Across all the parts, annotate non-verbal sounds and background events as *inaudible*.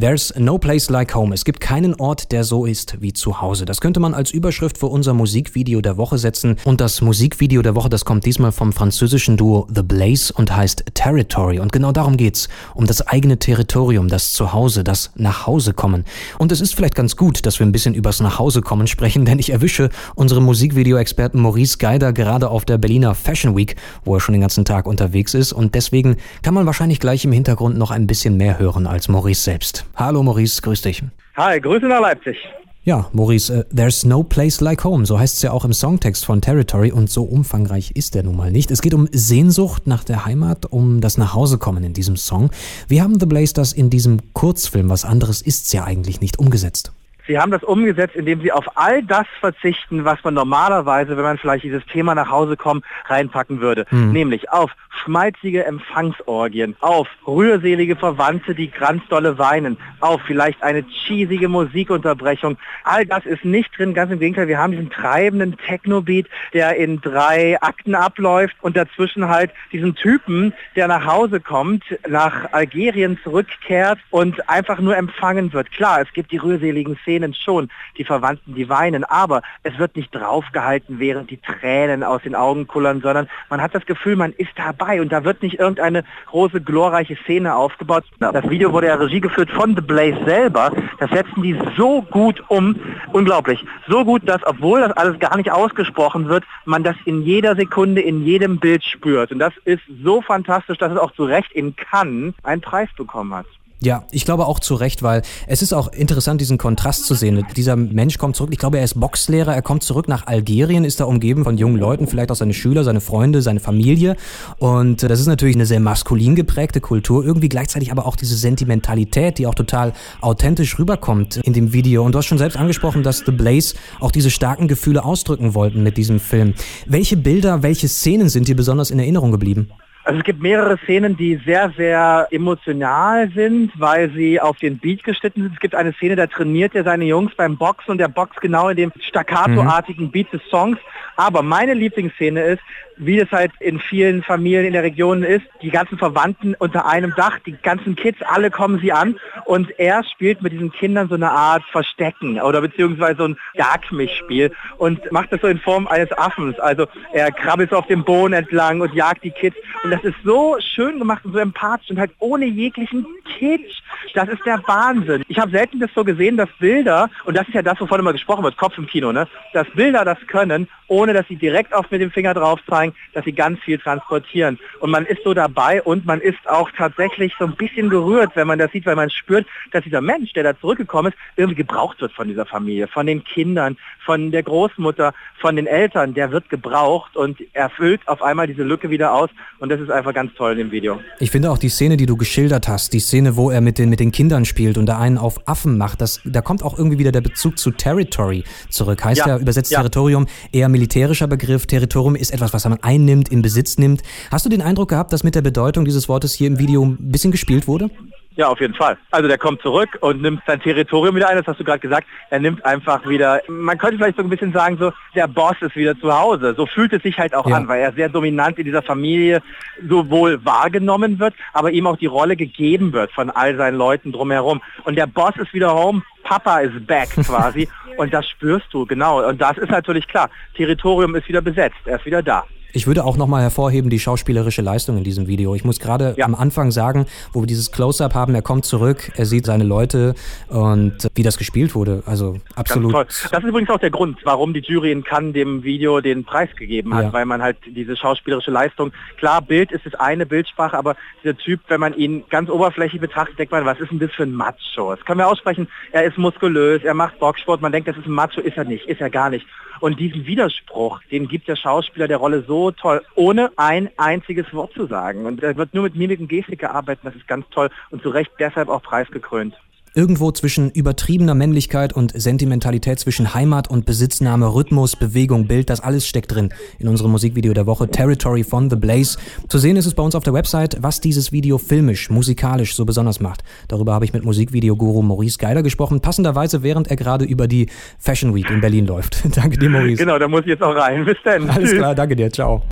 There's no place like home. Es gibt keinen Ort, der so ist wie zu Hause. Das könnte man als Überschrift für unser Musikvideo der Woche setzen. Und das Musikvideo der Woche, das kommt diesmal vom französischen Duo The Blaze und heißt Territory. Und genau darum geht's. Um das eigene Territorium, das Zuhause, das Nachhausekommen. Und es ist vielleicht ganz gut, dass wir ein bisschen übers Nachhausekommen sprechen, denn ich erwische unseren Musikvideo-Experten Maurice Geider gerade auf der Berliner Fashion Week, wo er schon den ganzen Tag unterwegs ist. Und deswegen kann man wahrscheinlich gleich im Hintergrund noch ein bisschen mehr hören als Maurice selbst. Hallo Maurice, grüß dich. Hi, Grüße nach Leipzig. Ja, Maurice, uh, there's no place like home, so heißt es ja auch im Songtext von Territory und so umfangreich ist der nun mal nicht. Es geht um Sehnsucht nach der Heimat, um das Nachhausekommen in diesem Song. Wie haben The Blaze das in diesem Kurzfilm, was anderes ist's ja eigentlich nicht, umgesetzt? Sie haben das umgesetzt, indem Sie auf all das verzichten, was man normalerweise, wenn man vielleicht dieses Thema nach Hause kommt, reinpacken würde. Mhm. Nämlich auf schmalzige Empfangsorgien, auf rührselige Verwandte, die ganz dolle weinen, auf vielleicht eine cheesige Musikunterbrechung. All das ist nicht drin, ganz im Gegenteil. Wir haben diesen treibenden Techno-Beat, der in drei Akten abläuft und dazwischen halt diesen Typen, der nach Hause kommt, nach Algerien zurückkehrt und einfach nur empfangen wird. Klar, es gibt die rührseligen Szenen, Szenen schon, die Verwandten, die weinen, aber es wird nicht draufgehalten, während die Tränen aus den Augen kullern, sondern man hat das Gefühl, man ist dabei und da wird nicht irgendeine große, glorreiche Szene aufgebaut. Das Video wurde ja Regie geführt von The Blaze selber. Das setzen die so gut um, unglaublich. So gut, dass obwohl das alles gar nicht ausgesprochen wird, man das in jeder Sekunde, in jedem Bild spürt. Und das ist so fantastisch, dass es auch zu Recht in Cannes einen Preis bekommen hat. Ja, ich glaube auch zu Recht, weil es ist auch interessant, diesen Kontrast zu sehen. Dieser Mensch kommt zurück, ich glaube, er ist Boxlehrer, er kommt zurück nach Algerien, ist da umgeben von jungen Leuten, vielleicht auch seine Schüler, seine Freunde, seine Familie. Und das ist natürlich eine sehr maskulin geprägte Kultur, irgendwie gleichzeitig aber auch diese Sentimentalität, die auch total authentisch rüberkommt in dem Video. Und du hast schon selbst angesprochen, dass The Blaze auch diese starken Gefühle ausdrücken wollten mit diesem Film. Welche Bilder, welche Szenen sind dir besonders in Erinnerung geblieben? Also es gibt mehrere Szenen, die sehr, sehr emotional sind, weil sie auf den Beat geschnitten sind. Es gibt eine Szene, da trainiert er seine Jungs beim Boxen und der boxt genau in dem staccato-artigen Beat des Songs. Aber meine Lieblingsszene ist, wie es halt in vielen Familien in der Region ist, die ganzen Verwandten unter einem Dach, die ganzen Kids, alle kommen sie an und er spielt mit diesen Kindern so eine Art Verstecken oder beziehungsweise so ein Jagdmischspiel und macht das so in Form eines Affens. Also er krabbelt so auf dem Boden entlang und jagt die Kids und das ist so schön gemacht und so empathisch und halt ohne jeglichen Kitsch. Das ist der Wahnsinn. Ich habe selten das so gesehen, dass Bilder, und das ist ja das, wovon immer gesprochen wird, Kopf im Kino, ne? dass Bilder das können, ohne dass sie direkt auf mit dem Finger drauf zeigen, dass sie ganz viel transportieren. Und man ist so dabei und man ist auch tatsächlich so ein bisschen gerührt, wenn man das sieht, weil man spürt, dass dieser Mensch, der da zurückgekommen ist, irgendwie gebraucht wird von dieser Familie, von den Kindern, von der Großmutter, von den Eltern. Der wird gebraucht und erfüllt auf einmal diese Lücke wieder aus. Und das ist einfach ganz toll in dem Video. Ich finde auch die Szene, die du geschildert hast, die Szene, wo er mit den, mit den Kindern spielt und da einen auf Affen macht, das, da kommt auch irgendwie wieder der Bezug zu Territory zurück. Heißt ja, ja übersetzt ja. Territorium eher militärischer Begriff. Territorium ist etwas, was man einnimmt, in Besitz nimmt. Hast du den Eindruck gehabt, dass mit der Bedeutung dieses Wortes hier im Video ein bisschen gespielt wurde? Ja, auf jeden Fall. Also der kommt zurück und nimmt sein Territorium wieder ein, das hast du gerade gesagt. Er nimmt einfach wieder, man könnte vielleicht so ein bisschen sagen, so der Boss ist wieder zu Hause. So fühlt es sich halt auch ja. an, weil er sehr dominant in dieser Familie sowohl wahrgenommen wird, aber ihm auch die Rolle gegeben wird von all seinen Leuten drumherum. Und der Boss ist wieder home, Papa ist back *laughs* quasi. und das spürst du, genau. Und das ist natürlich klar. Territorium ist wieder besetzt, er ist wieder da. Ich würde auch nochmal hervorheben die schauspielerische Leistung in diesem Video. Ich muss gerade ja. am Anfang sagen, wo wir dieses Close-up haben, er kommt zurück, er sieht seine Leute und wie das gespielt wurde. Also absolut. Das ist übrigens auch der Grund, warum die Jury in Cannes dem Video den Preis gegeben hat, ja. weil man halt diese schauspielerische Leistung, klar, Bild ist das eine, Bildsprache, aber dieser Typ, wenn man ihn ganz oberflächlich betrachtet, denkt man, was ist denn das für ein Macho? Das können wir aussprechen, er ist muskulös, er macht Boxsport, man denkt, das ist ein Macho, ist er nicht, ist er gar nicht. Und diesen Widerspruch, den gibt der Schauspieler der Rolle so toll, ohne ein einziges Wort zu sagen. Und er wird nur mit Mimik und Gestik gearbeitet, das ist ganz toll und zu Recht deshalb auch preisgekrönt. Irgendwo zwischen übertriebener Männlichkeit und Sentimentalität, zwischen Heimat und Besitznahme, Rhythmus, Bewegung, Bild, das alles steckt drin in unserem Musikvideo der Woche Territory von The Blaze. Zu sehen ist es bei uns auf der Website, was dieses Video filmisch, musikalisch so besonders macht. Darüber habe ich mit Musikvideoguru Maurice Geiler gesprochen, passenderweise während er gerade über die Fashion Week in Berlin läuft. *laughs* danke dir, Maurice. Genau, da muss ich jetzt auch rein. Bis dann. Alles klar, danke dir. Ciao.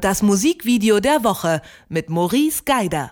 Das Musikvideo der Woche mit Maurice Geider.